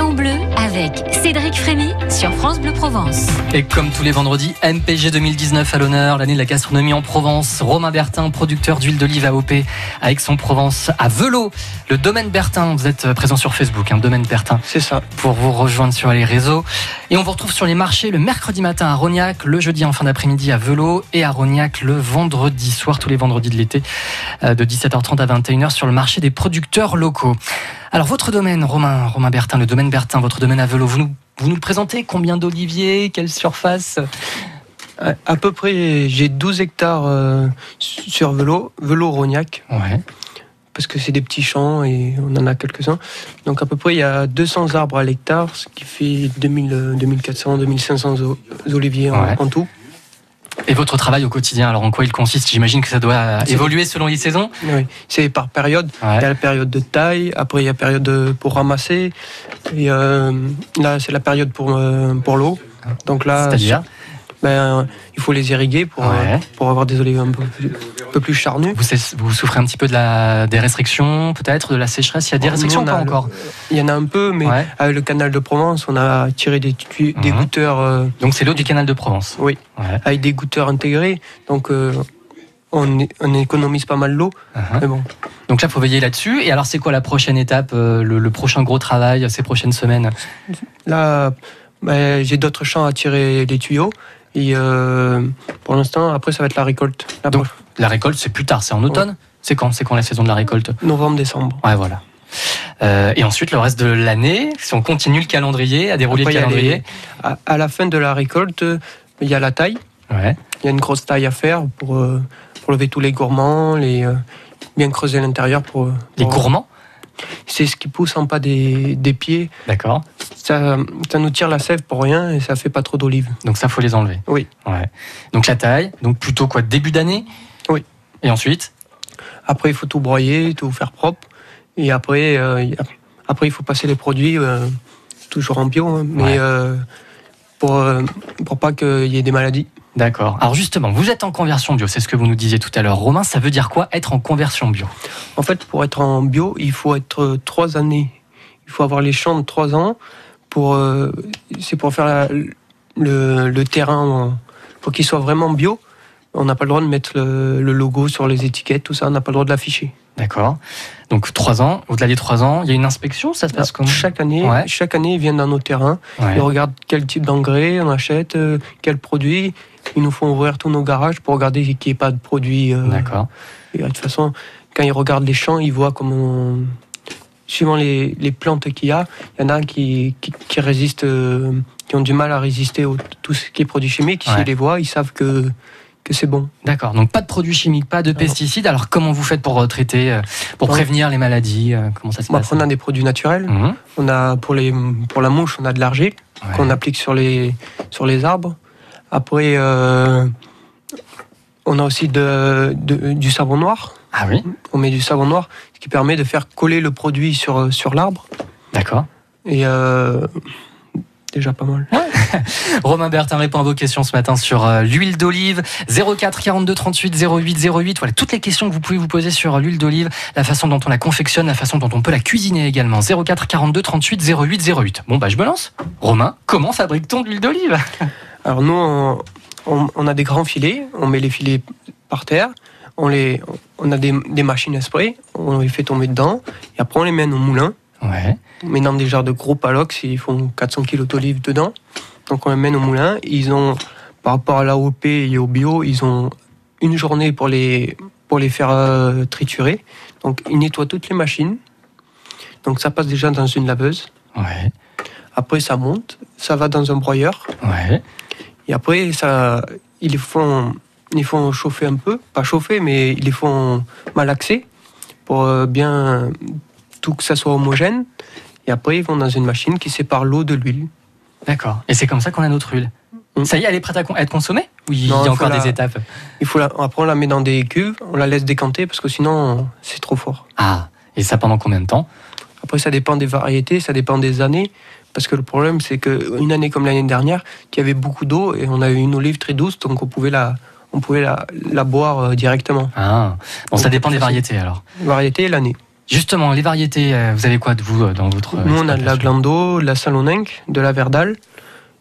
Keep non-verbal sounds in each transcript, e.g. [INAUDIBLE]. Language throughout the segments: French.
En bleu avec Cédric Frémy sur France Bleu Provence. Et comme tous les vendredis, MPG 2019 à l'honneur, l'année de la gastronomie en Provence. Romain Bertin, producteur d'huile d'olive AOP à Aix-en-Provence, à Velo, le domaine Bertin. Vous êtes présent sur Facebook, un hein, domaine Bertin. C'est ça. Pour vous rejoindre sur les réseaux. Et on vous retrouve sur les marchés le mercredi matin à Rognac, le jeudi en fin d'après-midi à Velo et à Rognac le vendredi soir, tous les vendredis de l'été, euh, de 17h30 à 21h sur le marché des producteurs locaux. Alors votre domaine, Romain, Romain Bertin, le domaine Bertin, votre domaine à Velo, vous nous, vous nous le présentez Combien d'oliviers Quelle surface? À peu près, j'ai 12 hectares euh, sur Velo, Velo Rognac. Ouais. Parce que c'est des petits champs et on en a quelques-uns. Donc à peu près, il y a 200 arbres à l'hectare, ce qui fait 2000, 2400, 2500 oliviers en, tout. Et votre travail au quotidien, alors en quoi il consiste? J'imagine que ça doit évoluer selon les saisons. Oui, c'est par période. Il y a la période de taille, après il y a la période pour ramasser, et euh, là c'est la période pour, euh, pour l'eau. Donc là, C'est-à-dire? Ben, il faut les irriguer pour, euh, pour avoir des olives un peu plus, un peu charnues. Vous, vous, souffrez un petit peu de la, des restrictions, peut-être, de la sécheresse? Il y a des restrictions pas encore? Il y en a un peu, mais avec le canal de Provence, on a tiré des, des mhm. goutteurs. Euh, donc c'est l'eau du canal de Provence? Oui, avec des goutteurs intégrés. Donc euh, on, on, économise pas mal l'eau. Uh-huh. bon. Donc là, il faut veiller là-dessus. Et alors, c'est quoi la prochaine étape, le, prochain gros travail ces prochaines semaines? Là, ben, j'ai d'autres champs à tirer les tuyaux. Et euh, pour l'instant, après, ça va être la récolte. La Donc, la récolte, c'est plus tard, c'est en automne C'est quand C'est quand la saison de la récolte Novembre, décembre. Ouais, voilà. Euh, et ensuite, le reste de l'année, si on continue le calendrier, à dérouler le calendrier. à, la fin de la récolte, il y a la taille. Ouais. Il y a une grosse taille à faire pour, euh, pour lever tous les gourmands, les, bien creuser l'intérieur pour, pour, Les gourmands c'est ce qui pousse en pas des, des pieds. D'accord. Ça, ça, nous tire la sève pour rien et ça fait pas trop d'olives. Donc ça, faut les enlever. Oui. Ouais. Donc la taille, donc plutôt quoi, début d'année Oui. Et ensuite Après, il faut tout broyer, tout faire propre. Et après, euh, après il faut passer les produits, euh, toujours en bio, hein, mais euh, pour, pour pas qu'il y ait des maladies. D'accord. Alors justement, vous êtes en conversion bio, c'est ce que vous nous disiez tout à l'heure. Romain, ça veut dire quoi être en conversion bio? En fait, pour être en bio, il faut être trois années. Il faut avoir les champs de trois ans. Pour, euh, c'est pour faire le, terrain, pour qu'il soit vraiment bio. On n'a pas le droit de mettre le, logo sur les étiquettes, tout ça, on n'a pas le droit de l'afficher. D'accord. Donc trois ans, au-delà des trois ans, il y a une inspection, ça se passe comment Chaque année, chaque année, ils viennent dans nos terrains, ils regardent quel type d'engrais on achète, euh, quel produit. Ils nous font ouvrir tous nos garages pour regarder qu'il n'y ait pas de produits. Euh, D'accord. Et de toute façon, quand ils regardent les champs, ils voient comment, suivant les, les plantes qu'il y a, il y en a qui, qui, résistent, euh, qui ont du mal à résister à tout ce qui est produits chimiques. S'ils les voient, ils savent que que c'est bon. D'accord. Donc pas de produits chimiques, pas de pesticides. Alors comment vous faites pour traiter, euh, pour prévenir les maladies Comment ça se passe On a des produits naturels. Mhm. On a pour les pour la mouche, on a de l'argile qu'on applique sur les sur les arbres. Après, euh, on a aussi de, du savon noir. Ah oui On met du savon noir, ce qui permet de faire coller le produit sur, sur l'arbre. D'accord. Et euh, déjà pas mal. [LAUGHS] Romain Bertin répond à vos questions ce matin sur euh, l'huile d'olive. 04 42 38 08 08. Voilà toutes les questions que vous pouvez vous poser sur l'huile d'olive, la façon dont on la confectionne, la façon dont on peut la cuisiner également. 04 42 38 08 08. Bon bah je me lance. Romain, comment fabrique-t-on de l'huile d'olive? Alors nous, on, a des grands filets, on met les filets par terre, on, les, on a des, machines à spray, on les fait tomber dedans, et après on les mène au moulin. Ouais. On des genres de gros palox, ils font 400 kg d'olive dedans. Donc on les mène au moulin. Ils ont, par rapport à l'AOP et au bio, ils ont une journée pour les, pour les faire euh, triturer. Donc ils nettoient toutes les machines. Donc ça passe déjà dans une laveuse. Ouais. Après ça monte, ça va dans un broyeur. Ouais. Et après, ça, ils les font, ils font chauffer un peu, pas chauffer, mais ils les font malaxer pour euh, bien tout que ça soit homogène. Et après, ils vont dans une machine qui sépare l'eau de l'huile. D'accord. Et c'est comme ça qu'on a notre huile. Mm. Ça y est, elle est prête à être consommée Ou il y a encore des étapes? Il faut Après, on la met dans des cuves, on la laisse décanter parce que sinon, c'est trop fort. Ah, et ça pendant combien de temps? Après, ça dépend des variétés, ça dépend des années. Parce que le problème, c'est qu'une année comme l'année dernière, il y avait beaucoup d'eau et on a eu une olive très douce, donc on pouvait la, on pouvait la, boire euh, directement. Ah, bon, ça dépend des variétés alors. Variété et l'année. Justement, les variétés, euh, vous avez quoi de vous euh, dans votre Nous, on a de la Glando, de la Saloninque, de la Verdale.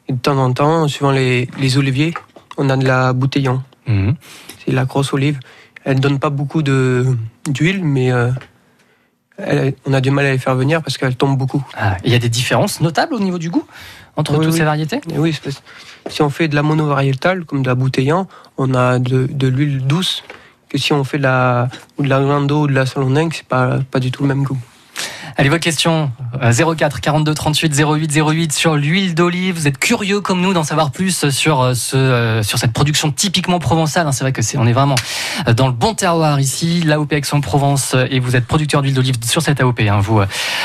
Et de temps en temps, suivant les, les oliviers, on a de la Bouteillon. Mhm. C'est la grosse olive. Elle donne pas beaucoup d'huile, mais euh, elle- on a du mal à les faire venir parce qu'elle tombe beaucoup. Ah, Il y a des différences notables au niveau du goût entre Oui, toutes oui. ces variétés? Et oui, si on fait de la monovariétale, comme de la Bouteillon, on a de, de l'huile douce. Que si on fait de la, ou de la ou de la Saloninque, c'est pas, pas du tout le même goût. Allez, votre question euh, 04 42 38 08 08 sur l'huile d'olive. Vous êtes curieux comme nous d'en savoir plus sur euh, ce, euh, sur cette production typiquement provençale. hein. C'est vrai que c'est on est vraiment euh, dans le bon terroir ici, l'AOP Aix-en-Provence, et vous êtes producteur d'huile d'olive sur cette AOP. hein, vous,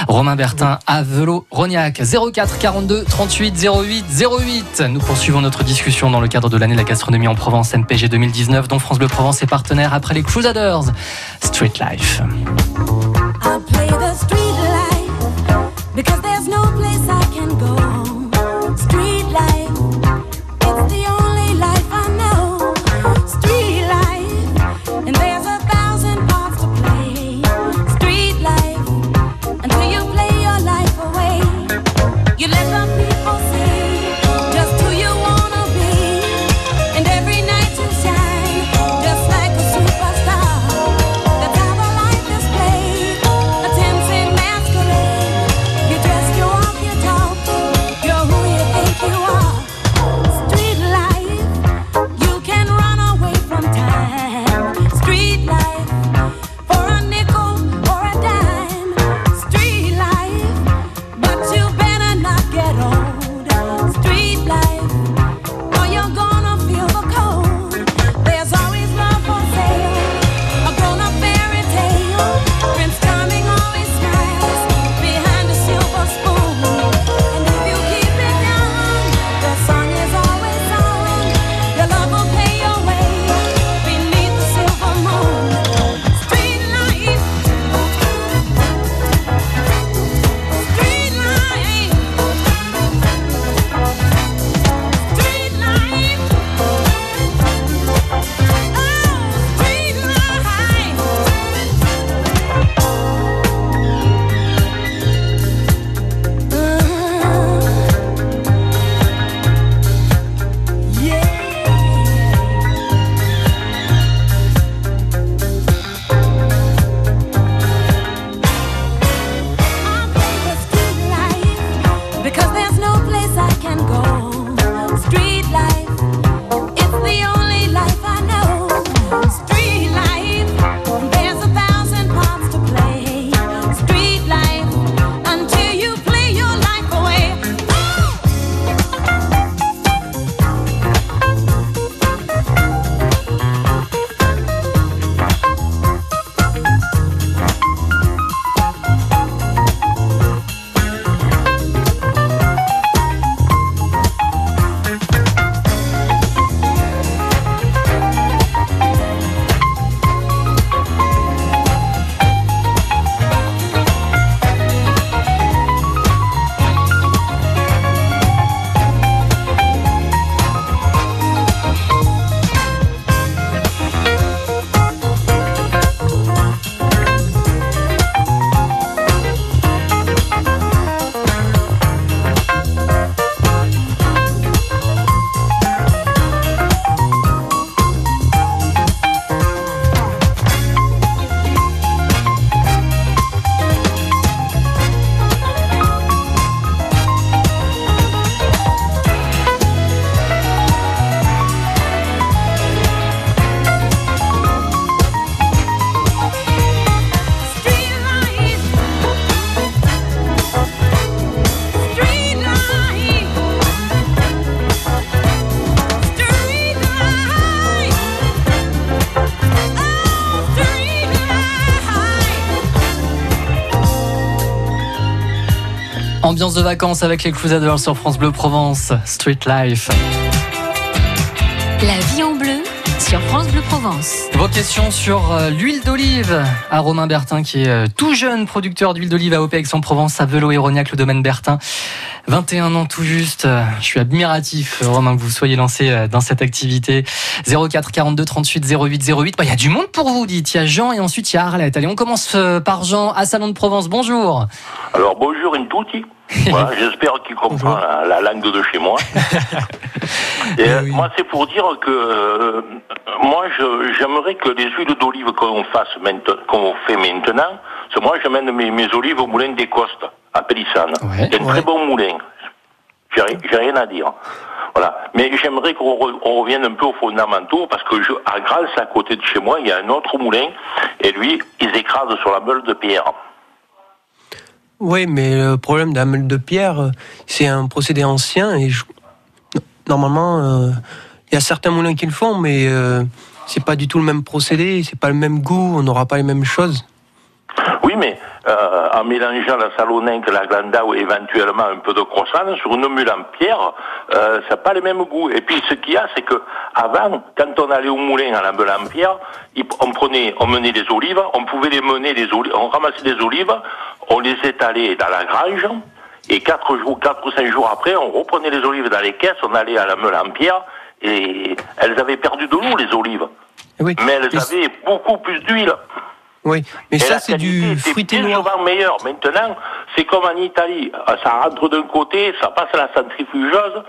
Romain Bertin à Rognac 04 42 38 08 08. Nous poursuivons notre discussion dans le cadre de l'année de la gastronomie en Provence MPG 2019, dont France Bleu Provence est partenaire après les Crusaders Street Life. I play the street because there's no place I can go. Ambiance de vacances avec les Crusaders sur France Bleu Provence, Street Life. La vie en bleu sur France Bleu Provence. Vos questions sur euh, l'huile d'olive à Romain Bertin qui est euh, tout jeune producteur d'huile d'olive à OP Aix-en-Provence, à Velo et Rognac, le domaine Bertin. 21 ans tout juste. Je suis admiratif, Romain, que vous soyez lancé euh, dans cette activité. 04 42 38 08 08. Bah, Il y a du monde pour vous, dites. Il y a Jean et ensuite il y a Arlette. Allez, on commence euh, par Jean à Salon de Provence. Bonjour. Alors bonjour in tutti. [LAUGHS] Voilà, J'espère qu'il comprend la, la langue de chez moi. [LAUGHS] Et, euh, oui. Moi, c'est pour dire que euh, moi, j'aimerais que les huiles d'olive qu'on fasse maintenant, qu'on fait maintenant, c'est moi, j'amène mes, mes olives au moulin des Costes à Pélissane. Ouais. Ouais. très bon moulin. J'ai ri- j'ai rien à dire. Voilà. Mais j'aimerais qu'on re- on revienne un peu aux fondamentaux parce que je, à Grasse, à côté de chez moi, il y a un autre moulin et lui, ils écrasent sur la meule de pierre. Oui, mais le problème d'un meule de pierre, c'est un procédé ancien et je- normalement, euh, il y a certains moulins qui le font, mais euh, c'est pas du tout le même procédé, c'est pas le même goût, on n'aura pas les mêmes choses. Oui, mais euh, en mélangeant la salonenque, la glanda ou éventuellement un peu de croissant sur une mule en pierre, euh, ça n'a pas le même goût. Et puis ce qu'il y a, c'est que avant, quand on allait au moulin à la meule en pierre, on prenait, on menait des olives, on pouvait les mener les olives, on ramassait des olives, on les étalait dans la grange. Et quatre jours, quatre ou cinq jours après, on reprenait les olives dans les caisses, on allait à la meule en pierre, et elles avaient perdu de l'eau, les olives. Oui, Mais elles avaient beaucoup plus d'huile. Oui, mais Et ça c'est du fruité bien noir. souvent meilleur. Maintenant, c'est comme en Italie. Euh, Ça rentre d'un côté, ça passe à la centrifugeuse,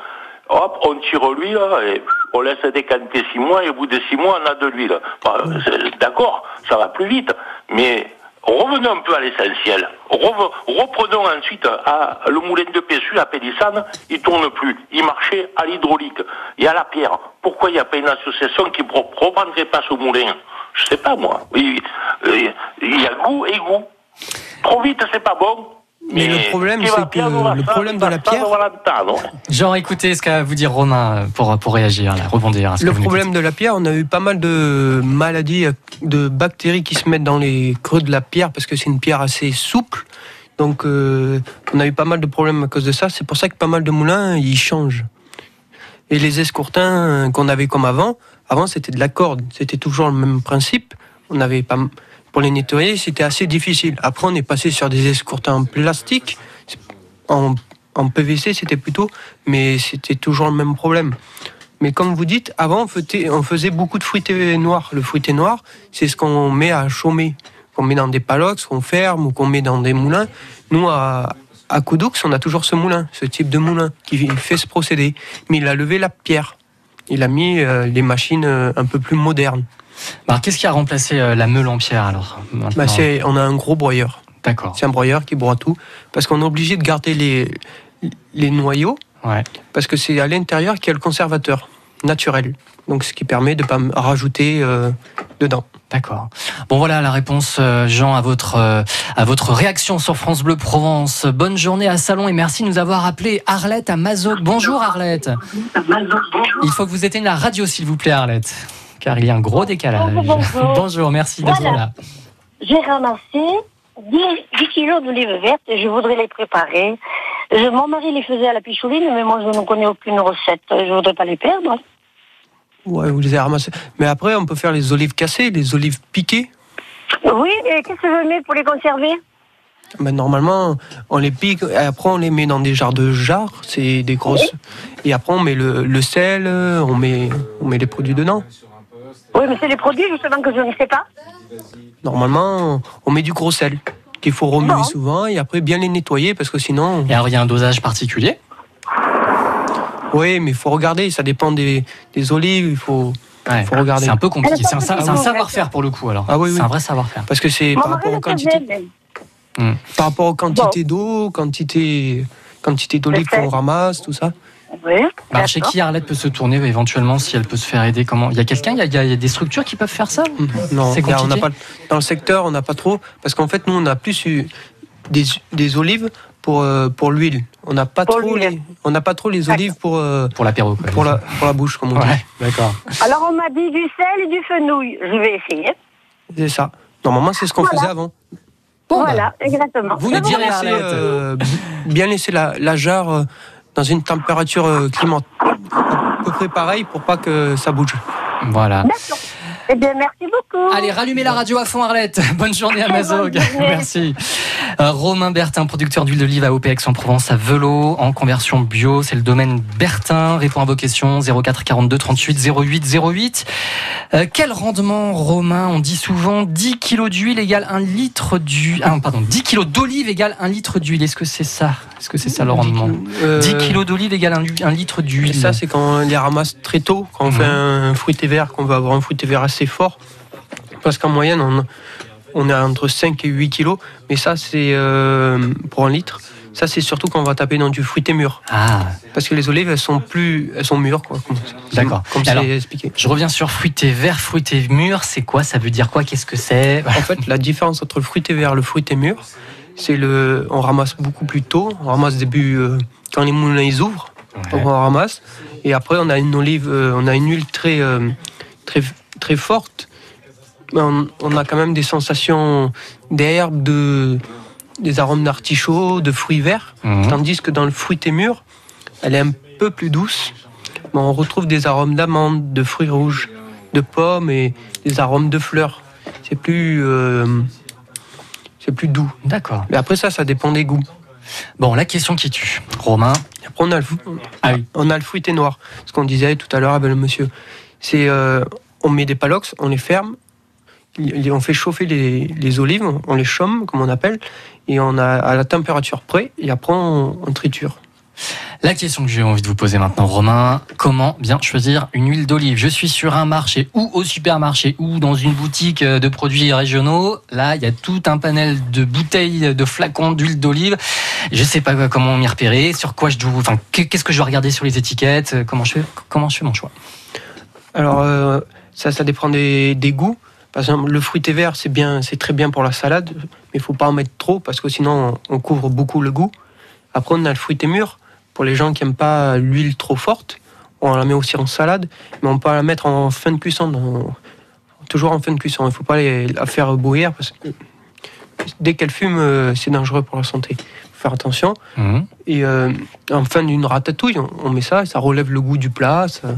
hop, on tire l'huile et on laisse décanter six mois et au bout de six mois, on a de l'huile. Enfin, c'est- D'accord, ça va plus vite, mais revenons un peu à l'essentiel. Reprenons ensuite le moulin de Pessu, à Pélissane, il tourne plus. Il marchait à l'hydraulique et à la pierre. Pourquoi il n'y a pas une association qui ne reprendrait pas ce moulin? Je sais pas moi. Euh, il y a goût et goût. Trop vite, c'est pas bon. Mais le problème, c'est que le problème de la pierre-. Jean, écoutez ce qu'a à vous dire Romain euh, pour, pour réagir, là, rebondir. à ce que Le vous problème de la pierre, on a eu pas mal de maladies, euh, de bactéries qui se mettent dans les creux de la pierre parce que c'est une pierre assez souple. Donc, euh, on a eu pas mal de problèmes à cause de ça. C'est pour ça que pas mal de moulins, ils changent. Et les escourtins euh, qu'on avait comme avant, avant c'était de la corde. C'était toujours le même principe. On avait pas, pour les nettoyer, c'était assez difficile. Après, on est passé sur des escourtins en plastique. En, PVC, c'était plutôt, mais c'était toujours le même problème. Mais comme vous dites, avant, on faisait, on faisait beaucoup de fruité noir. Le fruité noir, c'est ce qu'on met à chaumer, qu'on met dans des palox, qu'on ferme ou qu'on met dans des moulins. Nous, à, à on a toujours ce moulin, ce type de moulin qui fait ce procédé. Mais il a levé la pierre. Il a mis euh, les machines euh, un peu plus modernes. Alors, qu'est-ce qui a remplacé euh, la meule en pierre alors Bah, on a un gros broyeur. D'accord. C'est un broyeur qui broie tout. Parce qu'on est obligé de garder les, les noyaux, Ouais. parce que c'est à l'intérieur qu'il y a le conservateur naturel. Donc, ce qui permet de ne pas rajouter euh, dedans. D'accord. Bon voilà la réponse, euh, Jean, à votre euh, à votre réaction sur France Bleu Provence. Bonne journée à Salon et merci de nous avoir appelé Arlette à Mazoc. Bonjour Arlette. Il faut que vous éteignez la radio s'il vous plaît Arlette, car il y a un gros décalage. Bonjour, bonjour. [LAUGHS] Bonjour, merci d'être Voilà. là. J'ai ramassé 10, 10 kilos d'olives vertes et je voudrais les préparer. Je- mon mari les faisait à la pichouline, mais moi je ne connais aucune recette. Je voudrais pas les perdre. Ouais, vous les avez ramassés. Mais après, on peut faire les olives cassées, les olives piquées. Oui, et qu'est-ce que je mets pour les conserver? Ben, normalement, on les pique et après on les met dans des jarres de jarres, c'est des grosses. Et après on met le, le sel, on met, on met les produits dedans. Oui, mais c'est les produits justement que je ne sais pas. Normalement, on met du gros sel qu'il faut remuer Bon. souvent et après bien les nettoyer parce que sinon, Et alors il y a un dosage particulier? Oui, mais il faut regarder, ça dépend des, des olives, il faut, Ouais. faut regarder. C'est un peu compliqué. C'est un, c'est savoir-faire pour le coup alors. Ah oui, C'est oui. un vrai savoir-faire. Parce que c'est par rapport aux quantités, mais- par rapport aux quantités d'eau, quantité, quantité d'olives qu'on ramasse, tout ça. Oui. Alors, chez qui Arlette peut se tourner éventuellement si elle peut se faire aider Comment? Il y a quelqu'un il, y a- il y a des structures qui peuvent faire ça? Non, C'est il y a- on n'a compliqué pas dans le secteur, on n'a pas trop parce qu'en fait nous on a plus eu des, des olives pour euh, pour l'huile. On n'a pas trop les on n'a pas trop les olives pour euh, Pour l'apéro. pour la pour la bouche comme on dit. D'accord. Alors on m'a dit du sel et du fenouil. Je vais essayer. C'est ça. Normalement c'est ce qu'on Voilà. peu avant. Bon, voilà, exactement. vous nous bien direz, Arlette. euh, bien laisser la, la jarre euh, dans une température euh, climat à peu près pareille pour pas que ça bouge. Voilà. D'accord. Eh bien, merci beaucoup. Allez, rallumez la radio à fond, Arlette. [LAUGHS] Bonne journée à Mazog. Merci. Euh, Romain Bertin, producteur d'huile d'olive à OP Aix-en-Provence, à Velo, en conversion bio. C'est le domaine Bertin. Répond à vos questions 04 42 38 08 08. Euh, quel rendement, Romain? On dit souvent 10 kilos d'huile égale 1 litre d'huile. Ah, pardon, 10 kilos d'olive égale 1 litre d'huile. Est-ce que c'est ça? Est-ce que c'est ça le rendement? Euh, 10 kilos d'olive égale 1, litre d'huile. ça, c'est quand on les ramasse très tôt, quand on Mhm. fait un fruité vert, qu'on veut avoir un fruité vert assez fort. Parce qu'en moyenne, on, on est entre 5 et 8 kilos. Mais ça, c'est euh, pour un litre. Ça, c'est surtout quand on va taper dans du fruité mûr. Ah, Parce que les olives, elles sont plus, elles sont mûres, quoi. Comme, D'accord. Comme Alors- c'est expliqué. je reviens sur fruité vert, fruité mûr. C'est quoi? Ça veut dire quoi? Qu'est-ce que c'est? En fait, la différence entre le fruité vert et le fruité mûr, c'est le, on ramasse beaucoup plus tôt. On ramasse début euh, quand les moulins ils ouvrent. On ramasse. Et après, on a une olive, euh, on a une huile très, euh, très, très forte. On, on a quand même des sensations d'herbe, de, des arômes d'artichaut, de fruits verts. Mhm. Tandis que dans le fruité mûr, elle est un peu plus douce. Mais on retrouve des arômes d'amandes, de fruits rouges, de pommes et des arômes de fleurs. C'est plus, euh, c'est plus doux. D'accord. Mais après ça, ça dépend des goûts. Bon, la question qui tue. Romain. Après, on a le, Ah oui. on a le fruité noir. Ce qu'on disait tout à l'heure avec le monsieur. C'est, euh, on met des palox, on les ferme, on fait chauffer les, les olives, on les chaume, comme on appelle, et on a à la température près, et après on, on triture. La question que j'ai envie de vous poser maintenant, Romain, comment bien choisir une huile d'olive? Je suis sur un marché ou au supermarché ou dans une boutique euh, de produits régionaux. Là, il y a tout un panel de bouteilles, de flacons d'huile d'olive. Je sais pas comment m'y repérer, sur quoi je dois, enfin, qu'est-ce que je dois regarder sur les étiquettes, euh, comment je fais, comment je fais mon choix? Alors, euh, ça, ça dépend des, des goûts. Par exemple, le fruité vert, c'est bien, c'est très bien pour la salade, mais il faut pas en mettre trop parce que sinon on couvre beaucoup le goût. Après, on a le fruité mûr. Pour les gens qui aiment pas l'huile trop forte, on la met aussi en salade, mais on peut la mettre en fin de cuisson, dans- toujours en fin de cuisson. Il faut pas les- la faire bouillir parce que dès qu'elle fume, euh, c'est dangereux pour la santé. Faut faire attention. Mhm. Et euh, en fin d'une ratatouille, on, on met ça, et ça relève le goût du plat. ça-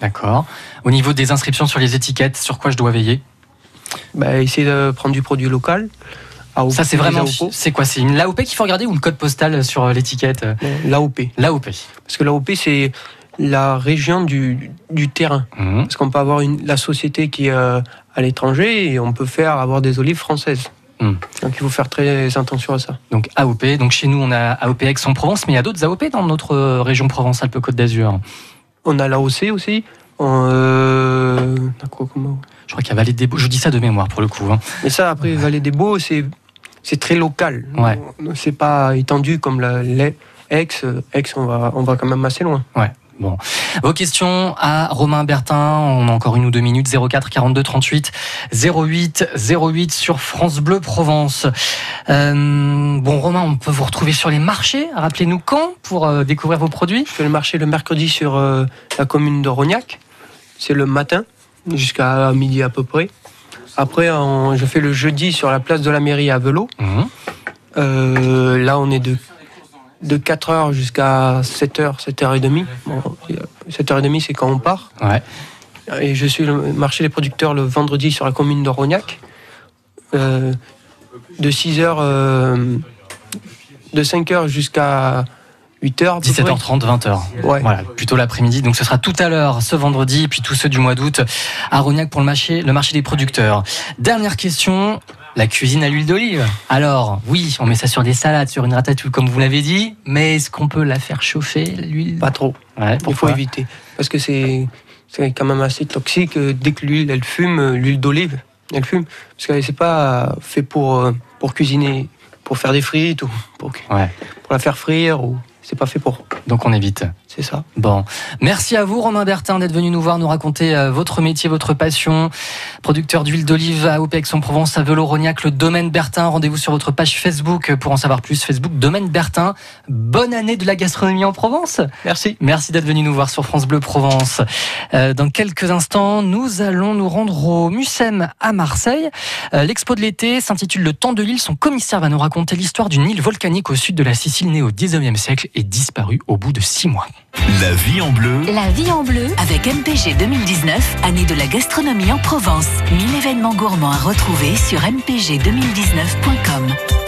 D'accord. Au niveau des inscriptions sur les étiquettes, sur quoi je dois veiller? Bah, essayer de prendre du produit local. AOP, Ça, c'est vraiment, c'est quoi? C'est une l'AOP qu'il faut regarder ou le code postal sur l'étiquette Non, L'AOP. L'AOP. Parce que l'AOP, c'est la région du, du terrain. Mhm. Parce qu'on peut avoir une, la société qui est euh, à l'étranger et on peut faire avoir des olives françaises. Hmm. Donc il faut faire très attention à ça. Donc AOP. Donc chez nous, on a AOP Aix-en-Provence, mais il y a d'autres AOP dans notre euh, région Provence-Alpes-Côte d'Azur. On a l'AOC aussi. On, euh, Je crois qu'il y a Vallée des Beaux. Je dis ça de mémoire pour le coup. hein. Mais ça, après, Vallée des Beaux, c'est, c'est très local. Ouais. C'est pas étendu comme la, les- Aix. On va, on va quand même assez loin. Bon. Vos questions à Romain Bertin. On a encore une ou deux minutes. 04 42 38 08 08 sur France Bleu Provence. Euh, bon, Romain, on peut vous retrouver sur les marchés. Rappelez-nous quand pour euh, découvrir vos produits. Je fais le marché le mercredi sur euh, la commune de Rognac. C'est le matin, jusqu'à midi à peu près. Après, je fais le jeudi sur la place de la mairie à Velo. Mhm. Là, on est de, de 4h jusqu'à 7h, 7h30. Bon, 7h30, c'est quand on part. Ouais. Et je suis le marché des producteurs le vendredi sur la commune de Rognac. Euh, de 6h, euh, de 5h jusqu'à 8h. à peu près. 17h30, 20h. Ouais. Voilà, plutôt l'après-midi. Donc ce sera tout à l'heure, ce vendredi, puis tous ceux du mois d'août à Rognac pour le marché, le marché des producteurs. Dernière question. La cuisine à l'huile d'olive. Alors, oui, on met ça sur des salades, sur une ratatouille, comme vous l'avez dit, mais est-ce qu'on peut la faire chauffer, l'huile? Pas trop. Ouais, Il faut éviter. Parce que c'est quand même assez toxique. euh, Dès que l'huile, elle fume, euh, l'huile d'olive, elle fume. Parce que c'est pas fait pour, euh, pour cuisiner, pour faire des frites ou pour, Ouais, pour la faire frire. ou C'est pas fait pour. donc on évite. C'est ça. Bon, merci à vous Romain Bertin d'être venu nous voir, nous raconter euh, votre métier, votre passion. Producteur d'huile d'olive à OPEX en Provence, à Velo-Rognac, le domaine Bertin. Rendez-vous sur votre page Facebook pour en savoir plus. Facebook Domaine Bertin. Bonne année de la gastronomie en Provence. Merci. Merci d'être venu nous voir sur France Bleu Provence. Euh, dans quelques instants, nous allons nous rendre au Mucem à Marseille. Euh, L'expo de l'été s'intitule Le temps de l'île. Son commissaire va nous raconter l'histoire d'une île volcanique au sud de la Sicile née au 19e siècle est disparu au bout de six mois. La vie en bleu. La vie en bleu. Avec MPG 2019, année de la gastronomie en Provence. 1000 événements gourmands à retrouver sur mpg2019.com.